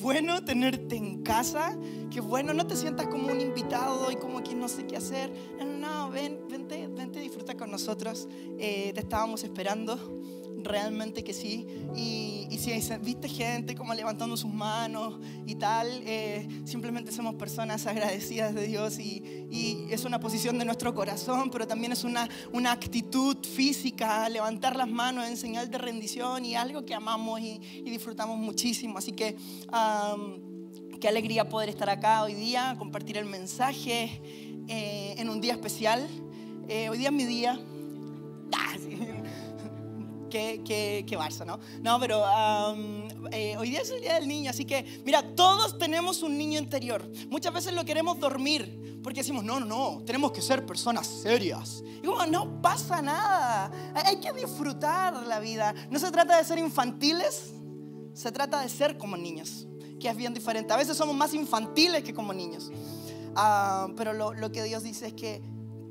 bueno tenerte en casa, qué bueno, no te sientas como un invitado y como quien no sé qué hacer. No, no, no, ven, vente, vente, disfruta con nosotros. Eh, te estábamos esperando, realmente que sí. Y, y si viste gente como levantando sus manos y tal, eh, simplemente somos personas agradecidas de Dios y, y, es una posición de nuestro corazón, pero también es una, una actitud física, levantar las manos en señal de rendición y algo que amamos y, y disfrutamos muchísimo. Así que qué alegría poder estar acá hoy día, compartir el mensaje eh, en un día especial. Eh, hoy día es mi día. Ah, qué, qué, qué Barça, ¿no? No, pero eh, hoy día es el Día del Niño, así que, mira, todos tenemos un niño interior. Muchas veces lo queremos dormir, porque decimos, no, no, no, tenemos que ser personas serias. Y como, no pasa nada, hay que disfrutar la vida. No se trata de ser infantiles, se trata de ser como niños, que es bien diferente. A veces somos más infantiles que como niños. Uh, pero lo, lo que Dios dice es que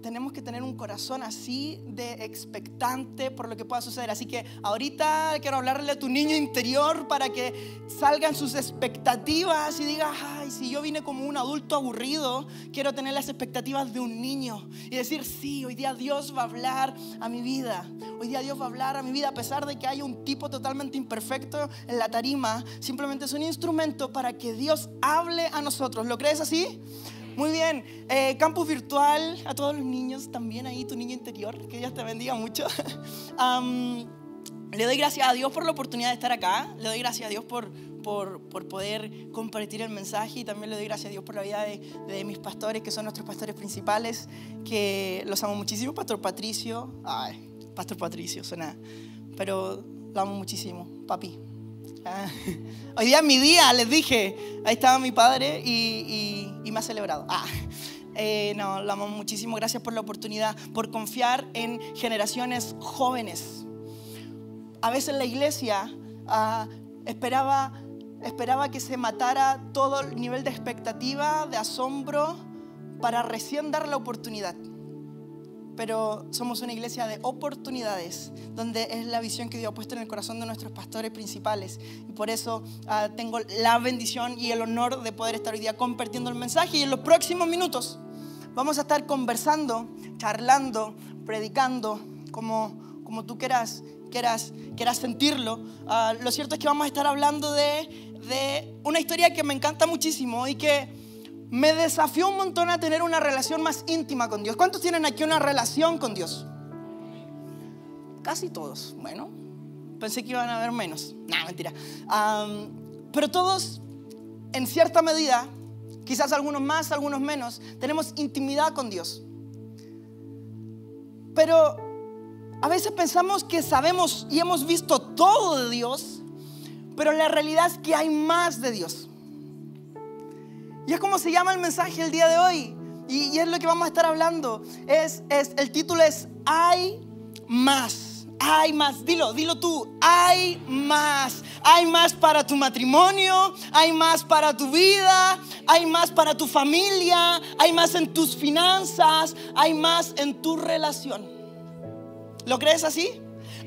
tenemos que tener un corazón así de expectante por lo que pueda suceder. Así que ahorita quiero hablarle a tu niño interior para que salgan sus expectativas y digas, ay, si yo vine como un adulto aburrido, quiero tener las expectativas de un niño y decir, sí, hoy día Dios va a hablar a mi vida. Hoy día Dios va a hablar a mi vida a pesar de que haya un tipo totalmente imperfecto en la tarima. Simplemente es un instrumento para que Dios hable a nosotros. ¿Lo crees así? Muy bien, eh, campus virtual a todos los niños, también ahí tu niño interior, que Dios te bendiga mucho. le doy gracias a Dios por la oportunidad de estar acá, le doy gracias a Dios por, por, por, poder compartir el mensaje y también le doy gracias a Dios por la vida de, de, mis pastores, que son nuestros pastores principales, que los amo muchísimo, Pastor Patricio, ay, Pastor Patricio, suena, pero lo amo muchísimo, papi. Ah, hoy día es mi día, les dije. Ahí estaba mi padre y, y, y me ha celebrado. Ah, eh, no, lo amo muchísimo. Gracias por la oportunidad, por confiar en generaciones jóvenes. A veces la iglesia ah, esperaba, esperaba que se matara todo el nivel de expectativa, de asombro, para recién dar la oportunidad pero somos una iglesia de oportunidades, donde es la visión que Dios ha puesto en el corazón de nuestros pastores principales. Y por eso uh, tengo la bendición y el honor de poder estar hoy día compartiendo el mensaje. Y en los próximos minutos vamos a estar conversando, charlando, predicando, como, como tú quieras, quieras, quieras sentirlo. Uh, lo cierto es que vamos a estar hablando de, de una historia que me encanta muchísimo y que me desafió un montón a tener una relación más íntima con Dios. ¿Cuántos tienen aquí una relación con Dios? Casi todos. Bueno, pensé que iban a haber menos. No, mentira. Pero todos, en cierta medida, quizás algunos más, algunos menos, tenemos intimidad con Dios. Pero a veces pensamos que sabemos y hemos visto todo de Dios, pero la realidad es que hay más de Dios. Y es como se llama el mensaje el día de hoy. Y, es lo que vamos a estar hablando. Es, es, el título es Hay más. Hay más. Dilo, dilo tú. Hay más. Hay más para tu matrimonio. Hay más para tu vida. Hay más para tu familia. Hay más en tus finanzas. Hay más en tu relación. ¿Lo crees así?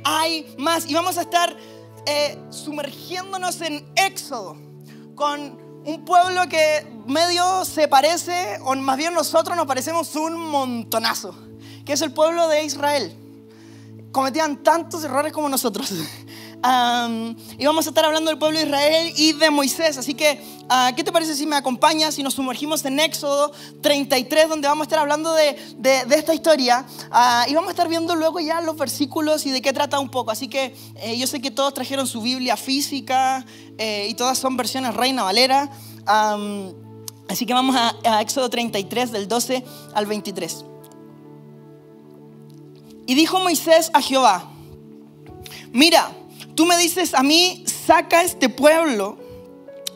Hay más. Y vamos a estar eh, sumergiéndonos en Éxodo con un pueblo que medio se parece, o más bien nosotros nos parecemos un montonazo, que es el pueblo de Israel. Cometían tantos errores como nosotros. Um, y vamos a estar hablando del pueblo de Israel y de Moisés. Así que, uh, ¿qué te parece si me acompañas y nos sumergimos en Éxodo 33, donde vamos a estar hablando de, de, de esta historia? Uh, y vamos a estar viendo luego ya los versículos y de qué trata un poco. Así que eh, yo sé que todos trajeron su Biblia física eh, y todas son versiones Reina Valera. Um, así que vamos a, a Éxodo 33, del 12 al 23. Y dijo Moisés a Jehová, mira, Tú me dices a mí, saca este pueblo.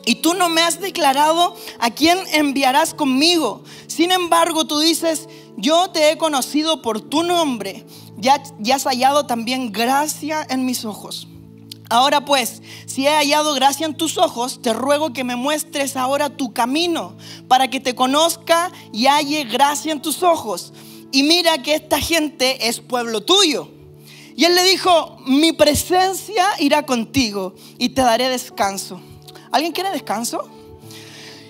Y tú no me has declarado a quién enviarás conmigo. Sin embargo, tú dices, yo te he conocido por tu nombre. Ya, ya has hallado también gracia en mis ojos. Ahora pues, si he hallado gracia en tus ojos, te ruego que me muestres ahora tu camino, para que te conozca y halle gracia en tus ojos. Y mira que esta gente es pueblo tuyo. Y él le dijo, mi presencia irá contigo y te daré descanso. ¿Alguien quiere descanso?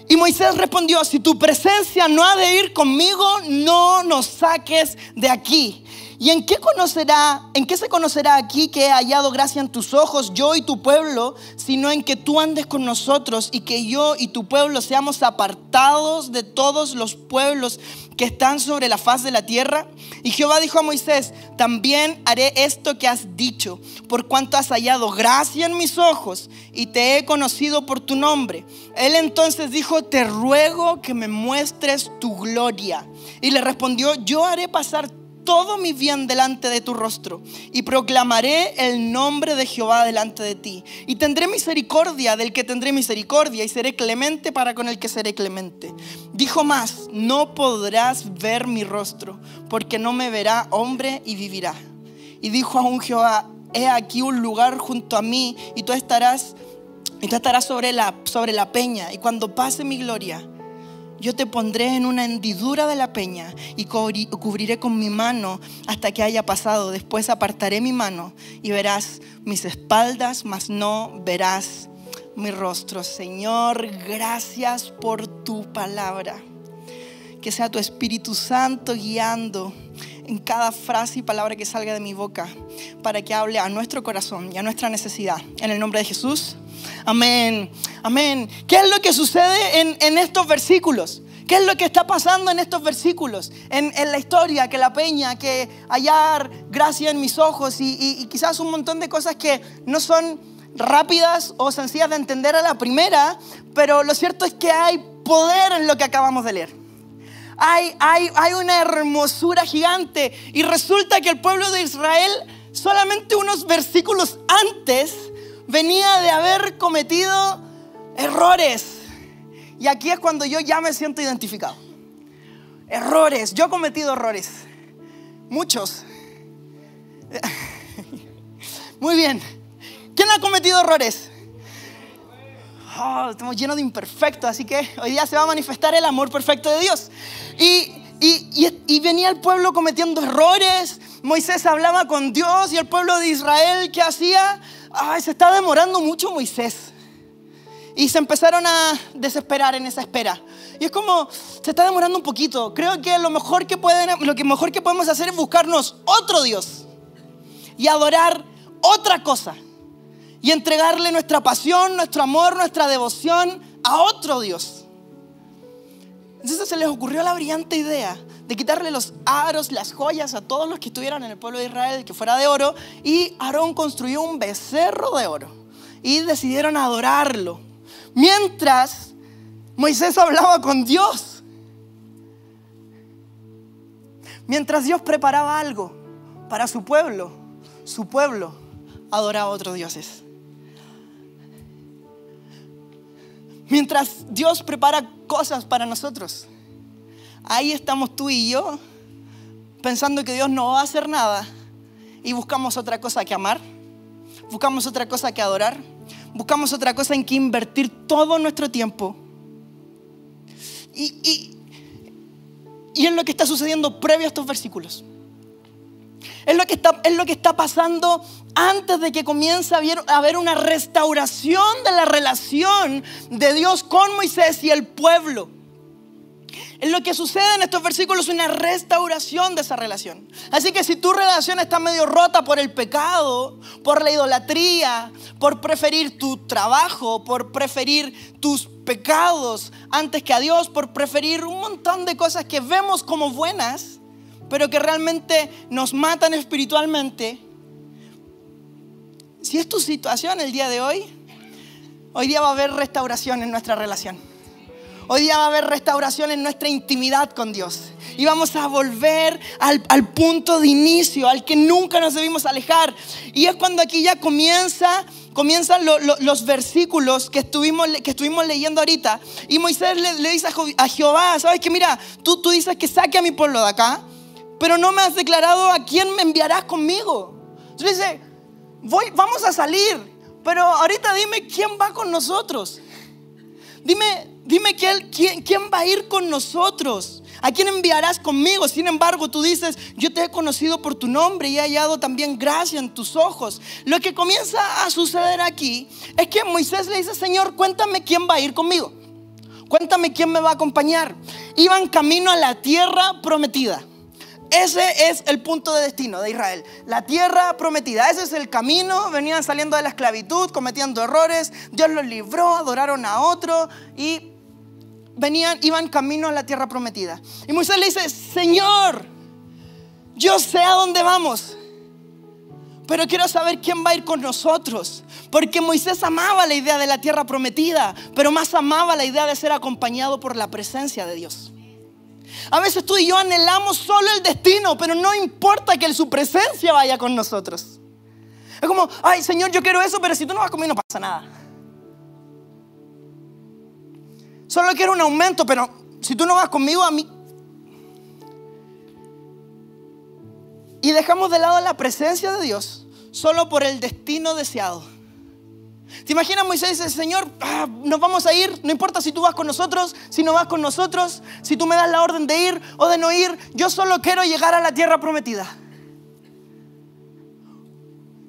Y Moisés respondió, si tu presencia no ha de ir conmigo, no nos saques de aquí. ¿Y en qué conocerá, en qué se conocerá aquí que he hallado gracia en tus ojos, yo y tu pueblo, sino en que tú andes con nosotros y que yo y tu pueblo seamos apartados de todos los pueblos que están sobre la faz de la tierra? Y Jehová dijo a Moisés, también haré esto que has dicho, por cuanto has hallado gracia en mis ojos y te he conocido por tu nombre. Él entonces dijo, te ruego que me muestres tu gloria. Y le respondió, yo haré pasar todo mi bien delante de tu rostro y proclamaré el nombre de Jehová delante de ti. Y tendré misericordia del que tendré misericordia y seré clemente para con el que seré clemente. Dijo más, no podrás ver mi rostro porque no me verá hombre y vivirá. Y dijo aún Jehová, he aquí un lugar junto a mí y tú estarás, y tú estarás sobre, la, sobre la peña y cuando pase mi gloria yo te pondré en una hendidura de la peña y cubriré con mi mano hasta que haya pasado. Después apartaré mi mano y verás mis espaldas, mas no verás mi rostro. Señor, gracias por tu palabra. Que sea tu Espíritu Santo guiando en cada frase y palabra que salga de mi boca para que hable a nuestro corazón y a nuestra necesidad. En el nombre de Jesús. Amén. Amén. ¿Qué es lo que sucede en, estos versículos? ¿Qué es lo que está pasando en estos versículos? En, la historia, que la peña, que hallar gracia en mis ojos y, y, quizás un montón de cosas que no son rápidas o sencillas de entender a la primera, pero lo cierto es que hay poder en lo que acabamos de leer. Hay, hay, hay una hermosura gigante y resulta que el pueblo de Israel solamente unos versículos antes venía de haber cometido errores. Y aquí es cuando yo ya me siento identificado. Errores, yo he cometido errores. Muchos. Muy bien. ¿Quién ha cometido errores? Oh, estamos llenos de imperfectos, así que hoy día se va a manifestar el amor perfecto de Dios. Y, y, y venía el pueblo cometiendo errores. Moisés hablaba con Dios y el pueblo de Israel, ¿qué hacía? ay, se está demorando mucho Moisés. Y se empezaron a desesperar en esa espera. Y es como, se está demorando un poquito. Creo que lo mejor que, pueden, lo que mejor que podemos hacer es buscarnos otro Dios. Y adorar otra cosa. Y entregarle nuestra pasión, nuestro amor, nuestra devoción a otro Dios. Entonces se les ocurrió la brillante idea de quitarle los aros, las joyas a todos los que estuvieran en el pueblo de Israel, que fuera de oro, y Aarón construyó un becerro de oro y decidieron adorarlo. Mientras Moisés hablaba con Dios, mientras Dios preparaba algo para su pueblo, su pueblo adoraba a otros dioses. Mientras Dios prepara cosas para nosotros, ahí estamos tú y yo pensando que Dios no va a hacer nada y buscamos otra cosa que amar, buscamos otra cosa que adorar, buscamos otra cosa en que invertir todo nuestro tiempo. Y, y, y es lo que está sucediendo previo a estos versículos. Es lo que está, es lo que está pasando antes de que comience a haber, una restauración de la relación de Dios con Moisés y el pueblo. En lo que sucede en estos versículos una restauración de esa relación. Así que si tu relación está medio rota por el pecado, por la idolatría, por preferir tu trabajo, por preferir tus pecados antes que a Dios, por preferir un montón de cosas que vemos como buenas, pero que realmente nos matan espiritualmente, si es tu situación el día de hoy, hoy día va a haber restauración en nuestra relación. Hoy día va a haber restauración en nuestra intimidad con Dios. Y vamos a volver al, punto de inicio, al que nunca nos debimos alejar. Y es cuando aquí ya comienza, comienzan los versículos que estuvimos, que estuvimos leyendo ahorita. Y Moisés le, dice a, Jehová, ¿sabes que Mira, tú, tú dices que saque a mi pueblo de acá, pero no me has declarado a quién me enviarás conmigo. Entonces dice, voy, vamos a salir, pero ahorita dime quién va con nosotros. Dime, dime quién, quién va a ir con nosotros. ¿A quién enviarás conmigo? Sin embargo, tú dices, yo te he conocido por tu nombre y he hallado también gracia en tus ojos. Lo que comienza a suceder aquí es que Moisés le dice, Señor, cuéntame quién va a ir conmigo. Cuéntame quién me va a acompañar. Iban camino a la tierra prometida. Ese es el punto de destino de Israel, la tierra prometida. Ese es el camino. Venían saliendo de la esclavitud, cometiendo errores. Dios los libró, adoraron a otro y venían, iban camino a la tierra prometida. Y Moisés le dice, Señor, yo sé a dónde vamos, pero quiero saber quién va a ir con nosotros. Porque Moisés amaba la idea de la tierra prometida, pero más amaba la idea de ser acompañado por la presencia de Dios. A veces tú y yo anhelamos solo el destino, pero no importa que su presencia vaya con nosotros. Es como, ay Señor, yo quiero eso, pero si tú no vas conmigo no pasa nada. Solo quiero un aumento, pero si tú no vas conmigo a mí. Y dejamos de lado la presencia de Dios solo por el destino deseado. ¿Te imaginas Moisés dice, Señor, ah, nos vamos a ir, no importa si tú vas con nosotros, si no vas con nosotros, si tú me das la orden de ir o de no ir, yo solo quiero llegar a la tierra prometida.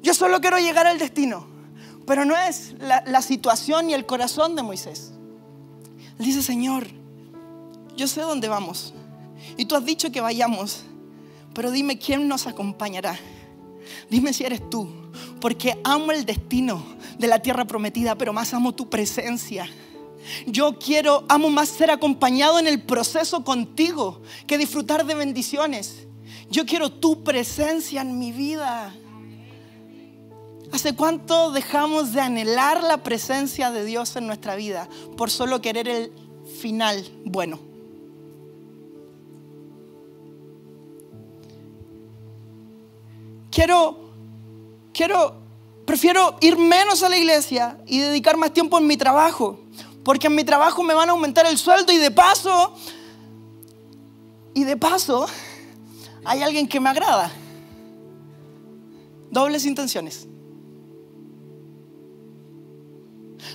Yo solo quiero llegar al destino. Pero no es la, la situación y el corazón de Moisés. Él dice, Señor, yo sé dónde vamos. Y tú has dicho que vayamos, pero dime quién nos acompañará. Dime si eres tú, porque amo el destino de la tierra prometida, pero más amo tu presencia. Yo quiero, amo más ser acompañado en el proceso contigo que disfrutar de bendiciones. Yo quiero tu presencia en mi vida. ¿Hace cuánto dejamos de anhelar la presencia de Dios en nuestra vida por solo querer el final bueno? Quiero, quiero, prefiero ir menos a la iglesia y dedicar más tiempo en mi trabajo, porque en mi trabajo me van a aumentar el sueldo y de paso, y de paso, hay alguien que me agrada. Dobles intenciones.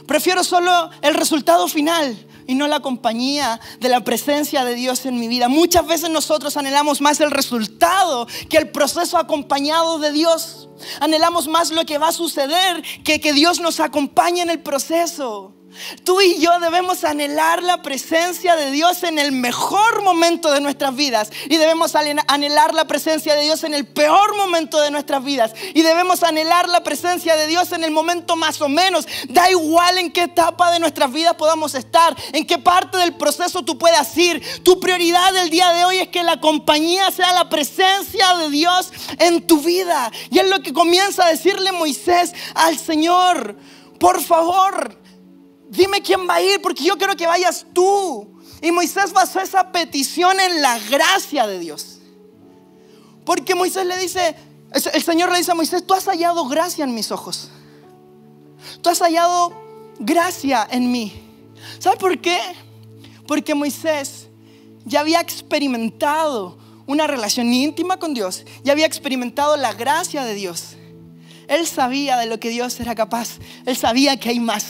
Prefiero solo el resultado final y no la compañía de la presencia de Dios en mi vida. Muchas veces nosotros anhelamos más el resultado que el proceso acompañado de Dios. Anhelamos más lo que va a suceder que que Dios nos acompañe en el proceso. Tú y yo debemos anhelar la presencia de Dios en el mejor momento de nuestras vidas y debemos anhelar la presencia de Dios en el peor momento de nuestras vidas y debemos anhelar la presencia de Dios en el momento más o menos. Da igual en qué etapa de nuestras vidas podamos estar, en qué parte del proceso tú puedas ir. Tu prioridad del día de hoy es que la compañía sea la presencia de Dios en tu vida. Y es lo que comienza a decirle Moisés al Señor. Por favor, dime quién va a ir porque yo quiero que vayas tú. Y Moisés basó esa petición en la gracia de Dios. Porque Moisés le dice, el Señor le dice a Moisés, tú has hallado gracia en mis ojos. Tú has hallado gracia en mí. ¿Sabes por qué? Porque Moisés ya había experimentado una relación íntima con Dios, ya había experimentado la gracia de Dios. Él sabía de lo que Dios era capaz. Él sabía que hay más.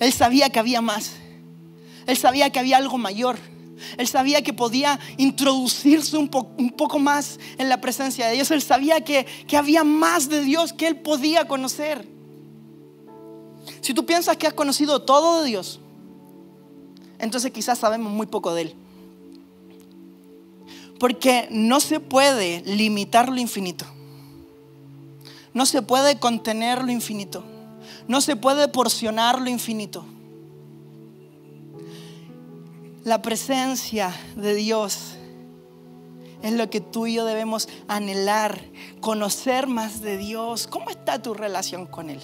Él sabía que había más. Él sabía que había algo mayor. Él sabía que podía introducirse un, poco más en la presencia de Dios. Él sabía que, que había más de Dios que él podía conocer. Si tú piensas que has conocido todo de Dios, entonces quizás sabemos muy poco de Él. Porque no se puede limitar lo infinito. No se puede contener lo infinito. No se puede porcionar lo infinito. La presencia de Dios es lo que tú y yo debemos anhelar, conocer más de Dios. ¿Cómo está tu relación con Él?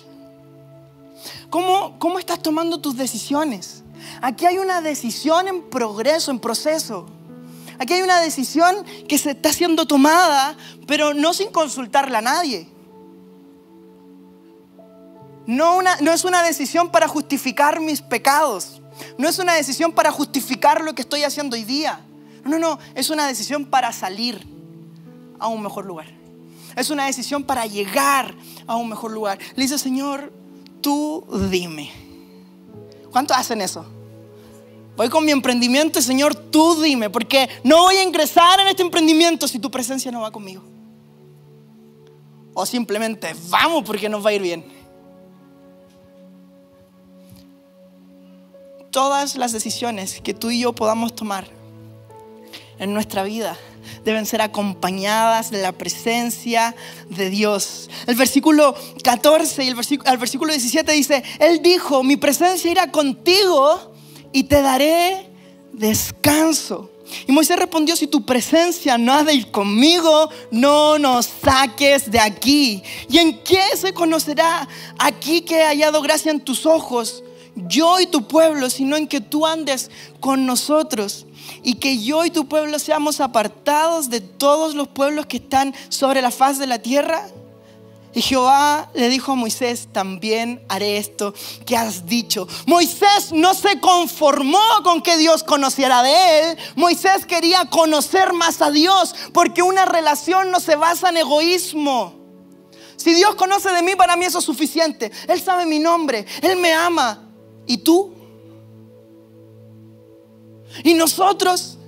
¿Cómo, cómo estás tomando tus decisiones? Aquí hay una decisión en progreso, en proceso. Aquí hay una decisión que se está siendo tomada, pero no sin consultarla a nadie. No, es una decisión para justificar mis pecados. No es una decisión para justificar lo que estoy haciendo hoy día. No, no, es una decisión para salir a un mejor lugar. Es una decisión para llegar a un mejor lugar. Le dice, Señor, tú dime. ¿Cuántos hacen eso? Voy con mi emprendimiento y Señor, tú dime, porque no voy a ingresar en este emprendimiento si tu presencia no va conmigo. O simplemente vamos porque nos va a ir bien. Todas las decisiones que tú y yo podamos tomar en nuestra vida deben ser acompañadas de la presencia de Dios. El versículo 14 y el versículo, versículo 17 dice, Él dijo, mi presencia irá contigo y te daré descanso. Y Moisés respondió, si tu presencia no ha de ir conmigo, no nos saques de aquí. ¿Y en qué se conocerá aquí que he hallado gracia en tus ojos, yo y tu pueblo, sino en que tú andes con nosotros? Y que yo y tu pueblo seamos apartados de todos los pueblos que están sobre la faz de la tierra. Y Jehová le dijo a Moisés, también haré esto que has dicho. Moisés no se conformó con que Dios conociera de él. Moisés quería conocer más a Dios porque una relación no se basa en egoísmo. Si Dios conoce de mí, para mí eso es suficiente. Él sabe mi nombre, Él me ama. ¿Y tú? Y nosotros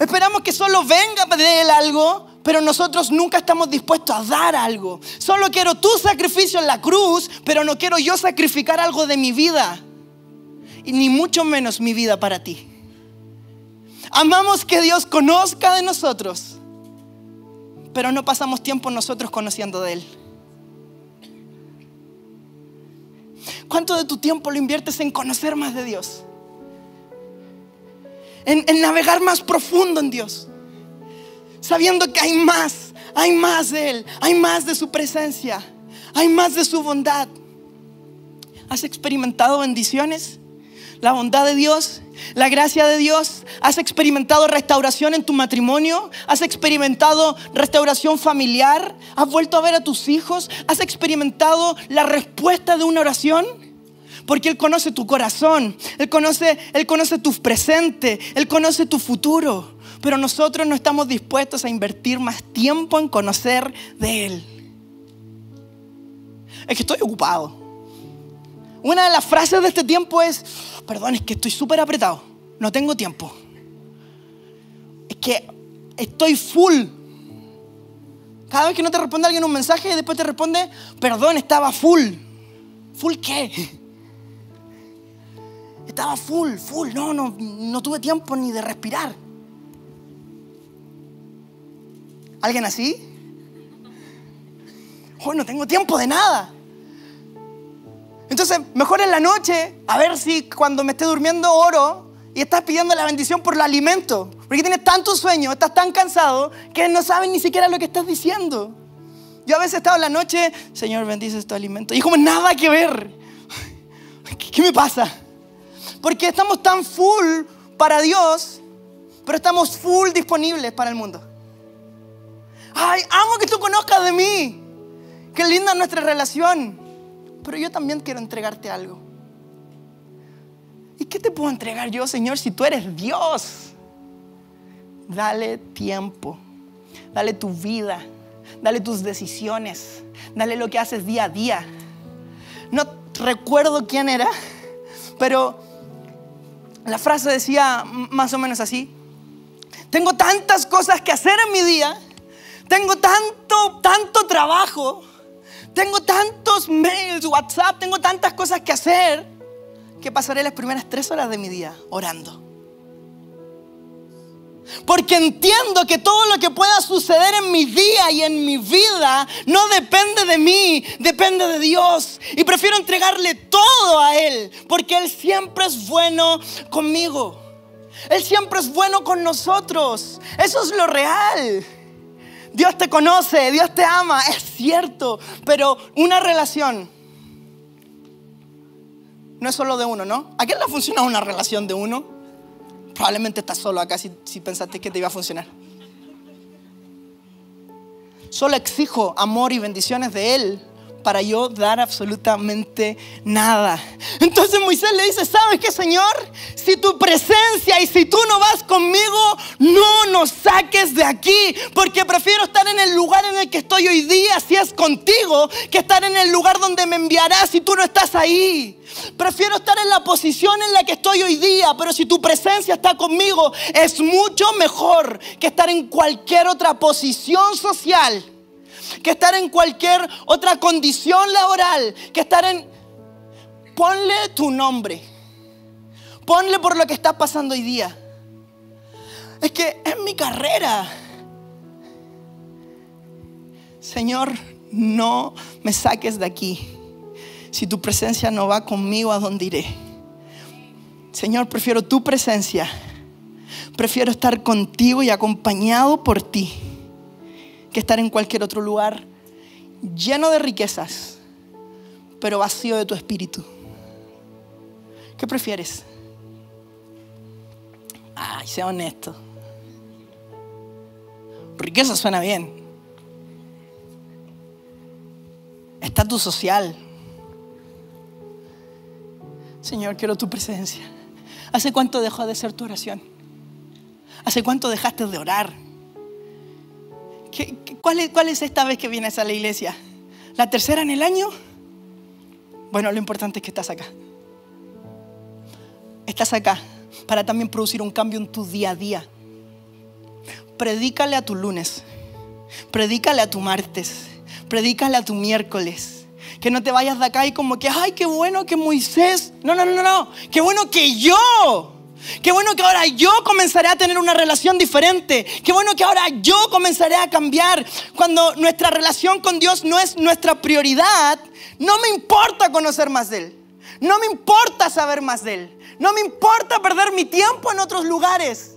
esperamos que solo venga de Él algo pero nosotros nunca estamos dispuestos a dar algo. Solo quiero tu sacrificio en la cruz, pero no quiero yo sacrificar algo de mi vida. Y ni mucho menos mi vida para ti. Amamos que Dios conozca de nosotros, pero no pasamos tiempo nosotros conociendo de Él. ¿Cuánto de tu tiempo lo inviertes en conocer más de Dios? En, navegar más profundo en Dios sabiendo que hay más, hay más de Él, hay más de su presencia, hay más de su bondad. ¿Has experimentado bendiciones? La bondad de Dios, la gracia de Dios. ¿Has experimentado restauración en tu matrimonio? ¿Has experimentado restauración familiar? ¿Has vuelto a ver a tus hijos? ¿Has experimentado la respuesta de una oración? Porque Él conoce tu corazón, Él conoce, Él conoce tu presente, Él conoce tu futuro pero nosotros no estamos dispuestos a invertir más tiempo en conocer de Él. Es que estoy ocupado. Una de las frases de este tiempo es, perdón, es que estoy súper apretado, no tengo tiempo. Es que estoy full. Cada vez que no te responde alguien un mensaje después te responde, perdón, estaba full. ¿Full qué? Estaba full, full, no, no, no tuve tiempo ni de respirar. ¿Alguien así? Hoy no tengo tiempo de nada. Entonces, mejor en la noche, a ver si cuando me esté durmiendo oro y estás pidiendo la bendición por el alimento. Porque tienes tanto sueño, estás tan cansado que no sabes ni siquiera lo que estás diciendo. Yo a veces he estado en la noche, Señor, bendice este alimento. Y como nada que ver. ¿Qué me pasa? Porque estamos tan full para Dios, pero estamos full disponibles para el mundo. Ay, amo que tú conozcas de mí. Qué linda nuestra relación. Pero yo también quiero entregarte algo. ¿Y qué te puedo entregar yo, Señor, si tú eres Dios? Dale tiempo. Dale tu vida. Dale tus decisiones. Dale lo que haces día a día. No recuerdo quién era, pero la frase decía más o menos así. Tengo tantas cosas que hacer en mi día tengo tanto, tanto trabajo, tengo tantos mails, WhatsApp, tengo tantas cosas que hacer, que pasaré las primeras tres horas de mi día orando. Porque entiendo que todo lo que pueda suceder en mi día y en mi vida no depende de mí, depende de Dios. Y prefiero entregarle todo a Él, porque Él siempre es bueno conmigo. Él siempre es bueno con nosotros. Eso es lo real. Dios te conoce, Dios te ama, es cierto, pero una relación no es solo de uno, ¿no? ¿A quién le funciona una relación de uno? Probablemente estás solo acá si, si pensaste que te iba a funcionar. Solo exijo amor y bendiciones de Él para yo dar absolutamente nada. Entonces Moisés le dice, ¿sabes qué, Señor? Si tu presencia y si tú no vas conmigo, no nos saques de aquí, porque prefiero estar en el lugar en el que estoy hoy día, si es contigo, que estar en el lugar donde me enviarás si tú no estás ahí. Prefiero estar en la posición en la que estoy hoy día, pero si tu presencia está conmigo, es mucho mejor que estar en cualquier otra posición social que estar en cualquier otra condición laboral, que estar en... Ponle tu nombre. Ponle por lo que está pasando hoy día. Es que es mi carrera. Señor, no me saques de aquí. Si tu presencia no va conmigo, ¿a dónde iré? Señor, prefiero tu presencia. Prefiero estar contigo y acompañado por ti que estar en cualquier otro lugar lleno de riquezas, pero vacío de tu espíritu. ¿Qué prefieres? Ay, sea honesto. Riqueza suena bien. Estatus social. Señor, quiero tu presencia. ¿Hace cuánto dejó de ser tu oración? ¿Hace cuánto dejaste de orar? Cuál, es, esta vez que vienes a la iglesia? ¿La tercera en el año? Bueno, lo importante es que estás acá. Estás acá para también producir un cambio en tu día a día. Predícale a tu lunes, predícale a tu martes, predícale a tu miércoles. Que no te vayas de acá y como que, ay, qué bueno que Moisés. No, no, no, no, no. Qué bueno que yo Qué bueno que ahora yo comenzaré a tener una relación diferente. Qué bueno que ahora yo comenzaré a cambiar. Cuando nuestra relación con Dios no es nuestra prioridad, no me importa conocer más de Él. No me importa saber más de Él. No me importa perder mi tiempo en otros lugares.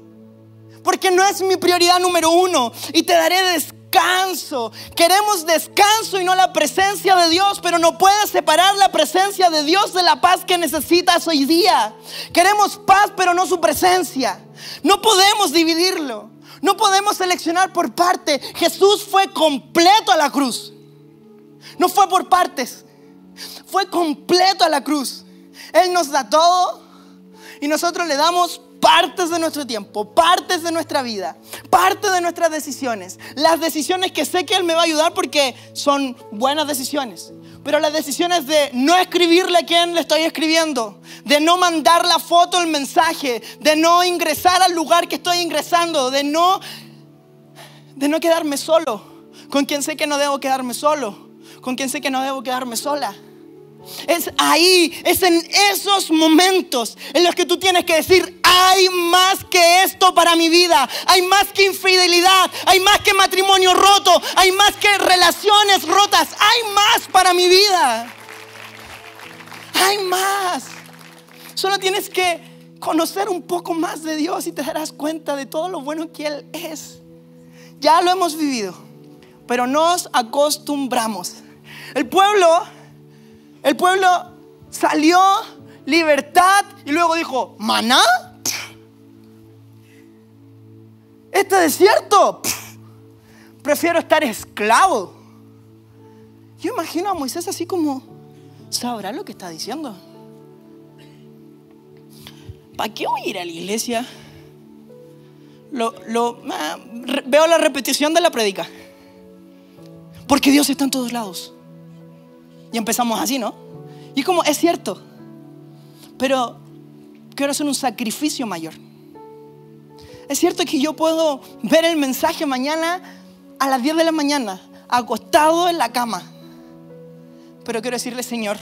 Porque no es mi prioridad número uno. Y te daré descanso descanso. Queremos descanso y no la presencia de Dios, pero no puedes separar la presencia de Dios de la paz que necesitas hoy día. Queremos paz, pero no su presencia. No podemos dividirlo. No podemos seleccionar por parte. Jesús fue completo a la cruz. No fue por partes. Fue completo a la cruz. Él nos da todo y nosotros le damos partes de nuestro tiempo, partes de nuestra vida, parte de nuestras decisiones. Las decisiones que sé que Él me va a ayudar porque son buenas decisiones. Pero las decisiones de no escribirle a quien le estoy escribiendo, de no mandar la foto, el mensaje, de no ingresar al lugar que estoy ingresando, de no, de no quedarme solo, con quien sé que no debo quedarme solo, con quien sé que no debo quedarme sola. Es ahí, es en esos momentos en los que tú tienes que decir, hay más que esto para mi vida, hay más que infidelidad, hay más que matrimonio roto, hay más que relaciones rotas, hay más para mi vida. Hay más. Solo tienes que conocer un poco más de Dios y te darás cuenta de todo lo bueno que Él es. Ya lo hemos vivido, pero nos acostumbramos. El pueblo el pueblo salió, libertad, y luego dijo, maná. Este desierto, prefiero estar esclavo. Yo imagino a Moisés así como, ¿sabrá lo que está diciendo? ¿Para qué voy a ir a la iglesia? Lo, ah, veo la repetición de la predica. Porque Dios está en todos lados. Y empezamos así, ¿no? Y como, es cierto, pero quiero hacer un sacrificio mayor. Es cierto que yo puedo ver el mensaje mañana a las 10 de la mañana, acostado en la cama. Pero quiero decirle, Señor,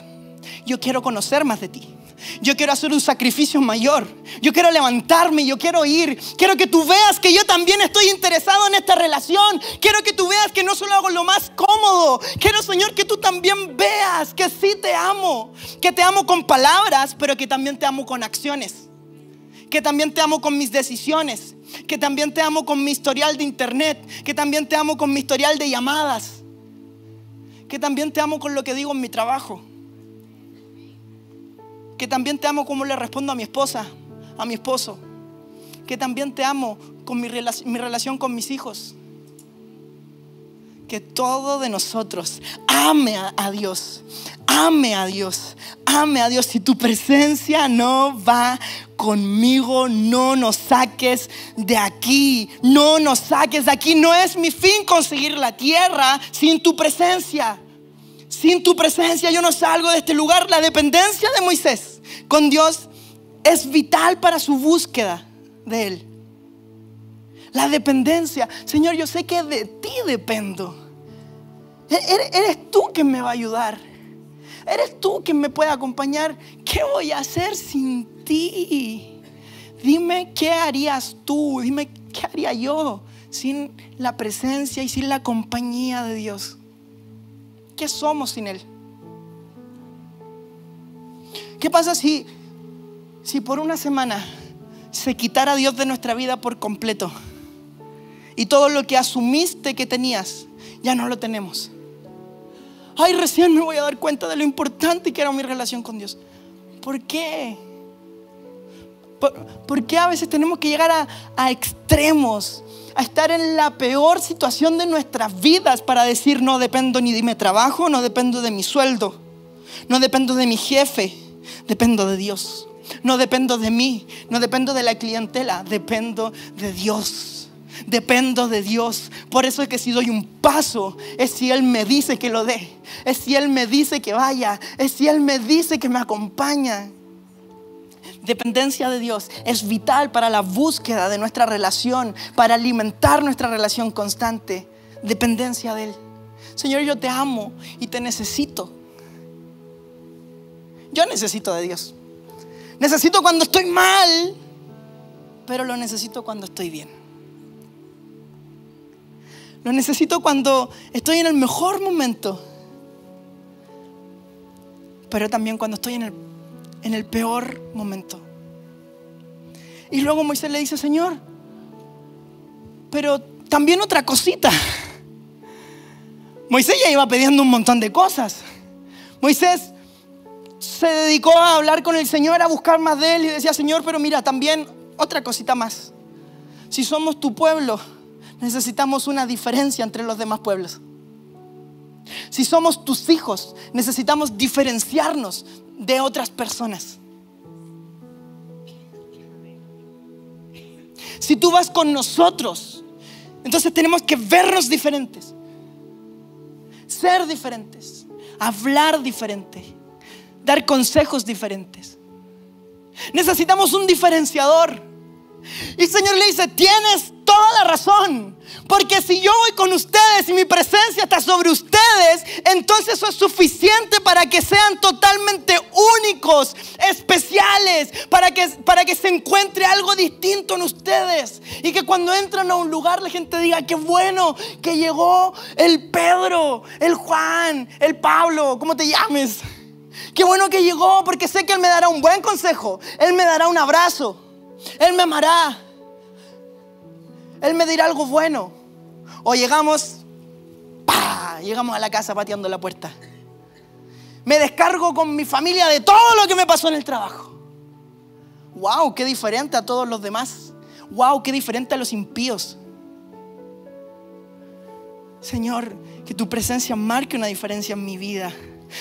yo quiero conocer más de ti. Yo quiero hacer un sacrificio mayor. Yo quiero levantarme, yo quiero ir. Quiero que tú veas que yo también estoy interesado en esta relación. Quiero que tú veas que no solo hago lo más cómodo. Quiero, Señor, que tú también veas que sí te amo. Que te amo con palabras, pero que también te amo con acciones. Que también te amo con mis decisiones. Que también te amo con mi historial de internet. Que también te amo con mi historial de llamadas. Que también te amo con lo que digo en mi trabajo que también te amo como le respondo a mi esposa, a mi esposo, que también te amo con mi, mi relación con mis hijos, que todo de nosotros ame a, Dios, ame a Dios, ame a Dios. Si tu presencia no va conmigo, no nos saques de aquí, no nos saques de aquí. No es mi fin conseguir la tierra sin tu presencia. Sin tu presencia yo no salgo de este lugar. La dependencia de Moisés con Dios es vital para su búsqueda de Él. La dependencia. Señor, yo sé que de ti dependo. E-, eres tú quien me va a ayudar. Eres tú quien me puede acompañar. ¿Qué voy a hacer sin ti? Dime qué harías tú. Dime qué haría yo sin la presencia y sin la compañía de Dios. ¿Qué somos sin Él? ¿Qué pasa si, si por una semana se quitara Dios de nuestra vida por completo? Y todo lo que asumiste que tenías, ya no lo tenemos. Ay, recién me voy a dar cuenta de lo importante que era mi relación con Dios. ¿Por qué? ¿Por, qué a veces tenemos que llegar a, a extremos? A estar en la peor situación de nuestras vidas para decir no dependo ni de mi trabajo, no dependo de mi sueldo, no dependo de mi jefe, dependo de Dios. No dependo de mí, no dependo de la clientela, dependo de Dios. Dependo de Dios. Por eso es que si doy un paso, es si Él me dice que lo dé. Es si Él me dice que vaya. Es si Él me dice que me acompaña. Dependencia de Dios es vital para la búsqueda de nuestra relación, para alimentar nuestra relación constante. Dependencia de Él. Señor, yo te amo y te necesito. Yo necesito de Dios. Necesito cuando estoy mal, pero lo necesito cuando estoy bien. Lo necesito cuando estoy en el mejor momento. Pero también cuando estoy en el, en el peor momento. Y luego Moisés le dice, Señor, pero también otra cosita. Moisés ya iba pidiendo un montón de cosas. Moisés se dedicó a hablar con el Señor, a buscar más de Él y decía, Señor, pero mira, también otra cosita más. Si somos tu pueblo, necesitamos una diferencia entre los demás pueblos. Si somos tus hijos, necesitamos diferenciarnos de otras personas. Si tú vas con nosotros, entonces tenemos que vernos diferentes, ser diferentes, hablar diferente, dar consejos diferentes. Necesitamos un diferenciador. Y Señor le dice, tienes toda la razón. Porque si yo voy con ustedes y mi presencia está sobre ustedes, entonces eso es suficiente para que sean totalmente únicos, especiales, para que, para que se encuentre algo distinto en ustedes. Y que cuando entran a un lugar la gente diga, qué bueno que llegó el Pedro, el Juan, el Pablo, como te llames. Qué bueno que llegó porque sé que Él me dará un buen consejo, Él me dará un abrazo. Él me amará. Él me dirá algo bueno. O llegamos, ¡pah! llegamos a la casa pateando la puerta. Me descargo con mi familia de todo lo que me pasó en el trabajo. ¡Wow! ¡Qué diferente a todos los demás! ¡Wow! ¡Qué diferente a los impíos! Señor, que tu presencia marque una diferencia en mi vida.